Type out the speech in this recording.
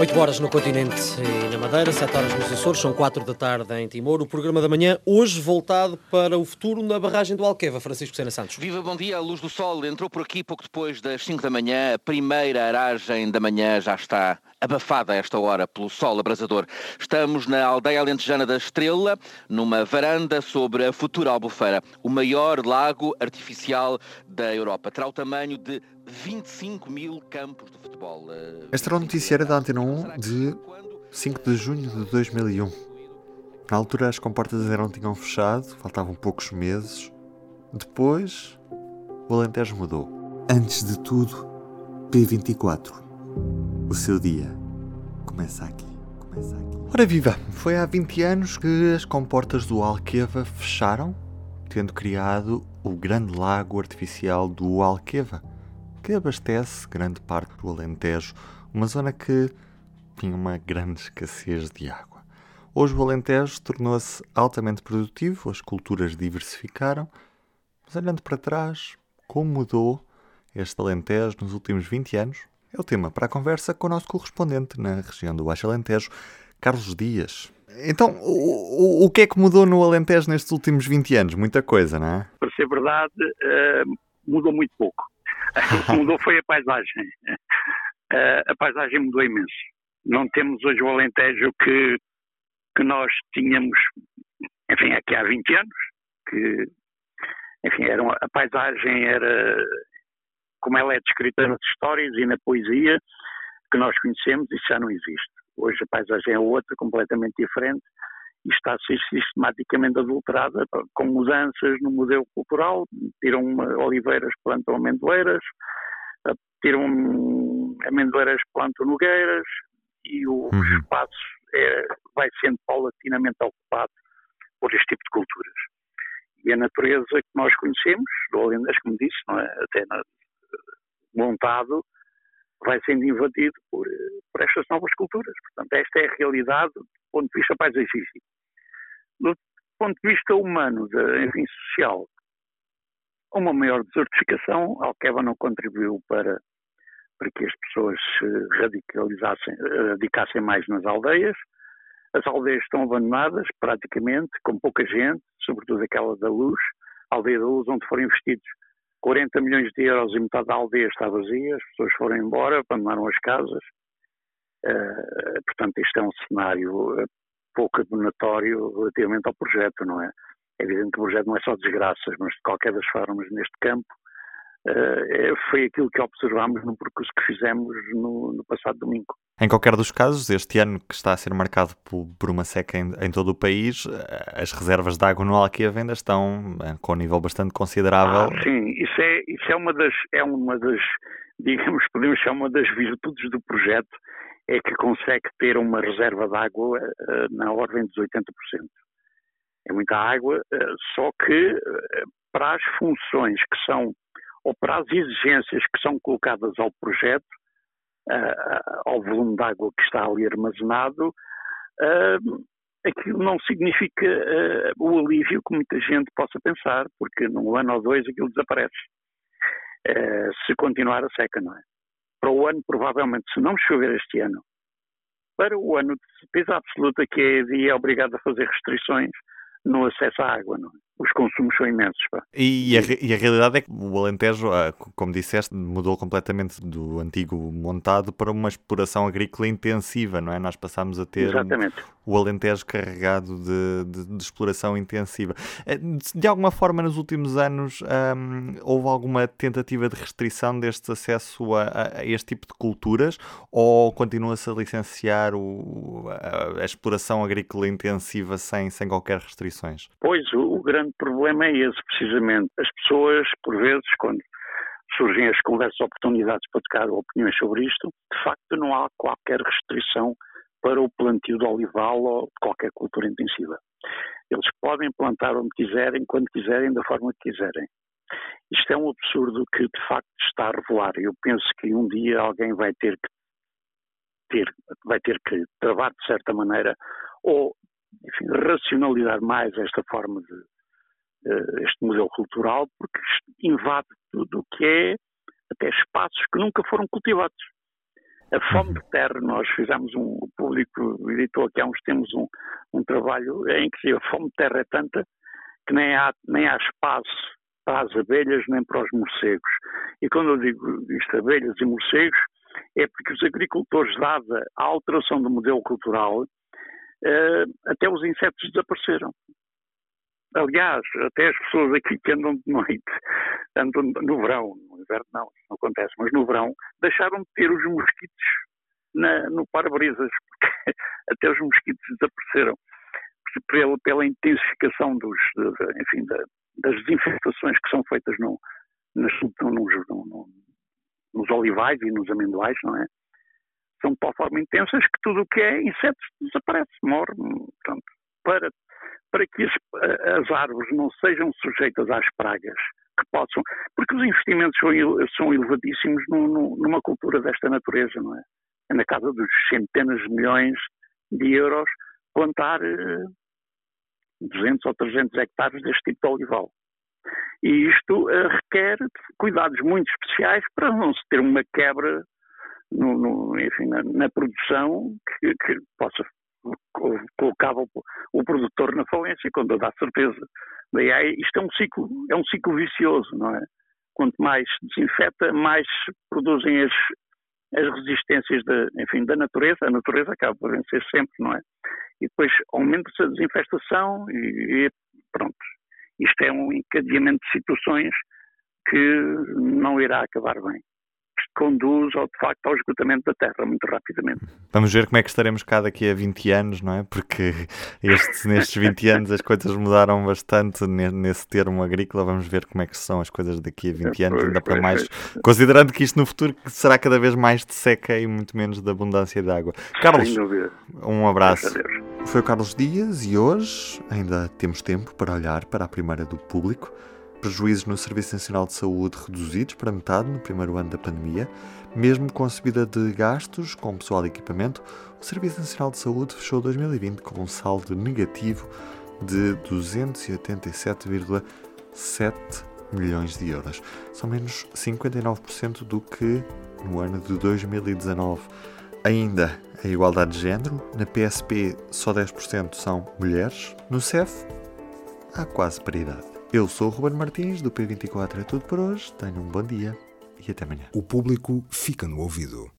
8 horas no continente e na Madeira, 7 horas nos Açores, são 4 da tarde em Timor. O programa da manhã, hoje voltado para o futuro na barragem do Alqueva. Francisco Sena Santos. Viva, bom dia. A luz do sol entrou por aqui pouco depois das 5 da manhã. A primeira aragem da manhã já está abafada a esta hora pelo sol abrasador. Estamos na aldeia alentejana da Estrela, numa varanda sobre a futura Albufeira, o maior lago artificial da Europa. Terá o tamanho de 25 mil campos de futebol. Esta era o noticiário da Antena 1 de 5 de junho de 2001. Na altura as comportas eram tinham fechado, faltavam poucos meses. Depois, o Alentejo mudou. Antes de tudo, P24. O seu dia começa aqui. Começa aqui. Ora viva! Foi há 20 anos que as comportas do Alqueva fecharam, tendo criado o grande lago artificial do Alqueva que abastece grande parte do Alentejo, uma zona que tinha uma grande escassez de água. Hoje o Alentejo tornou-se altamente produtivo, as culturas diversificaram, mas olhando para trás, como mudou este Alentejo nos últimos 20 anos? É o tema para a conversa com o nosso correspondente na região do Baixo Alentejo, Carlos Dias. Então, o, o, o que é que mudou no Alentejo nestes últimos 20 anos? Muita coisa, não é? Para ser verdade, uh, mudou muito pouco. O que mudou foi a paisagem. A paisagem mudou imenso. Não temos hoje o Alentejo que, que nós tínhamos, enfim, aqui há 20 anos, que, enfim, era uma, a paisagem era como ela é descrita nas histórias e na poesia que nós conhecemos, isso já não existe. Hoje a paisagem é outra, completamente diferente, e está a ser sistematicamente adulterada com mudanças no modelo cultural, tiram oliveiras, plantam amendoeiras, tiram amendoeiras, plantam nogueiras, e o uhum. espaço é, vai sendo paulatinamente ocupado por este tipo de culturas. E a natureza que nós conhecemos, do Alendas, como disse, não é? até na, montado, vai sendo invadido por, por estas novas culturas. Portanto, esta é a realidade ponto de vista paisagístico. Do ponto de vista humano, de, enfim, social, uma maior desertificação, Alqueva não contribuiu para, para que as pessoas se radicalizassem, radicassem mais nas aldeias. As aldeias estão abandonadas, praticamente, com pouca gente, sobretudo aquela da Luz, a aldeia da Luz, onde foram investidos 40 milhões de euros e metade da aldeia está vazia, as pessoas foram embora, abandonaram as casas. Uh, portanto, isto é um cenário eh, pouco abonatório relativamente ao projeto, não é? É evidente que o projeto não é só desgraças, mas de qualquer das formas, neste campo, uh, foi aquilo que observámos no percurso que fizemos no, no, passado domingo. Em qualquer dos casos, este ano que está a ser marcado por, por uma seca em, em, todo o país, as reservas de água no ainda estão com um nível bastante considerável. Ah, sim, isso é, isso é uma das, é uma das, digamos, podemos chamar uma das virtudes do projeto, é que consegue ter uma reserva de água uh, na ordem dos 80%. É muita água, uh, só que uh, para as funções que são, ou para as exigências que são colocadas ao projeto, ao volume de água que está ali armazenado, aquilo não significa o alívio que muita gente possa pensar, porque num ano ou dois aquilo desaparece. se continuar a seca, não é? Para o ano, provavelmente, se não chover este ano, para o ano de certeza absoluta que a EDI é obrigada a fazer restrições no acesso à água. Não é? Os consumos são imensos. Pá. E, a, e a realidade é que o Alentejo, ah, como disseste, mudou completamente do antigo montado para uma exploração agrícola intensiva, não é? Nós passámos a ter o Alentejo carregado de, de, de, exploração intensiva. Eh, de alguma forma, nos últimos anos, hum, houve alguma tentativa de restrição deste acesso a, a, este tipo de culturas ou continua-se a licenciar o, a, a, exploração agrícola intensiva sem, sem qualquer restrições? Pois, o, o grande problema é esse, precisamente. As pessoas, por vezes, quando surgem as conversas, oportunidades para tocar opiniões sobre isto, de facto não há qualquer restrição para o plantio de olival ou de qualquer cultura intensiva. Eles podem plantar onde quiserem, quando quiserem, da forma que quiserem. Isto é um absurdo que de facto está a revelar. Eu penso que um dia alguém vai ter que ter, vai ter que travar de certa maneira ou enfim, racionalizar mais esta forma de, este modelo cultural, porque invade tudo o que é até espaços que nunca foram cultivados. A fome de terra, nós fizemos um, o público editou aqui há uns tempos um, um trabalho em que a fome de terra é tanta que nem há, nem há espaço para as abelhas nem para os morcegos. E quando eu digo isto, abelhas e morcegos, é porque os agricultores, dada a alteração do modelo cultural, eh, até os insetos desapareceram. Aliás, até as pessoas aqui que andam de noite, andam no verão, no inverno não, isso não acontece, mas no verão, deixaram de ter os mosquitos na, no para-brisas, porque até os mosquitos desapareceram pela, pela intensificação dos, de, enfim, da, das desinfestações que são feitas no, nas, no, no, nos olivais e nos amendoais, não é? São de tal forma intensas que tudo o que é insetos desaparece, morre. Portanto, para, para que as, as, árvores não sejam sujeitas às pragas que possam. Porque os investimentos são, são elevadíssimos no, no, numa cultura desta natureza, não é? É na casa dos centenas de milhões de euros plantar 200 ou 300 hectares deste tipo de olival. E isto uh, requer cuidados muito especiais para não se ter uma quebra no, no, enfim, na, na produção que, que, possa colocar produtor na falência, com toda a certeza. Daí isto é um ciclo, é um ciclo vicioso, não é? Quanto mais desinfeta, mais produzem as, as resistências da, enfim, da natureza, a natureza acaba por vencer sempre, não é? E depois aumenta-se a desinfestação e, e pronto. Isto é um encadeamento de situações que não irá acabar bem conduz, ao, de facto, ao esgotamento da terra muito rapidamente. Vamos ver como é que estaremos cá daqui a 20 anos, não é? Porque este, nestes 20 anos as coisas mudaram bastante nesse termo agrícola. Vamos ver como é que são as coisas daqui a 20 anos, ainda para mais, considerando que isto no futuro será cada vez mais de seca e muito menos de abundância de água. Carlos, um abraço. Foi o Carlos Dias e hoje ainda temos tempo para olhar para a primeira do público prejuízos no Serviço Nacional de Saúde reduzidos para metade no primeiro ano da pandemia. Mesmo com a subida de gastos com pessoal e equipamento, o Serviço Nacional de Saúde fechou 2020 com um saldo negativo de 287,7 milhões de euros. São menos 59% do que no ano de 2019. Ainda a igualdade de género, na PSP só 10% são mulheres, no CEF há quase paridade. Eu sou o Ruben Martins, do P24 é tudo por hoje. Tenham um bom dia e até amanhã. O público fica no ouvido.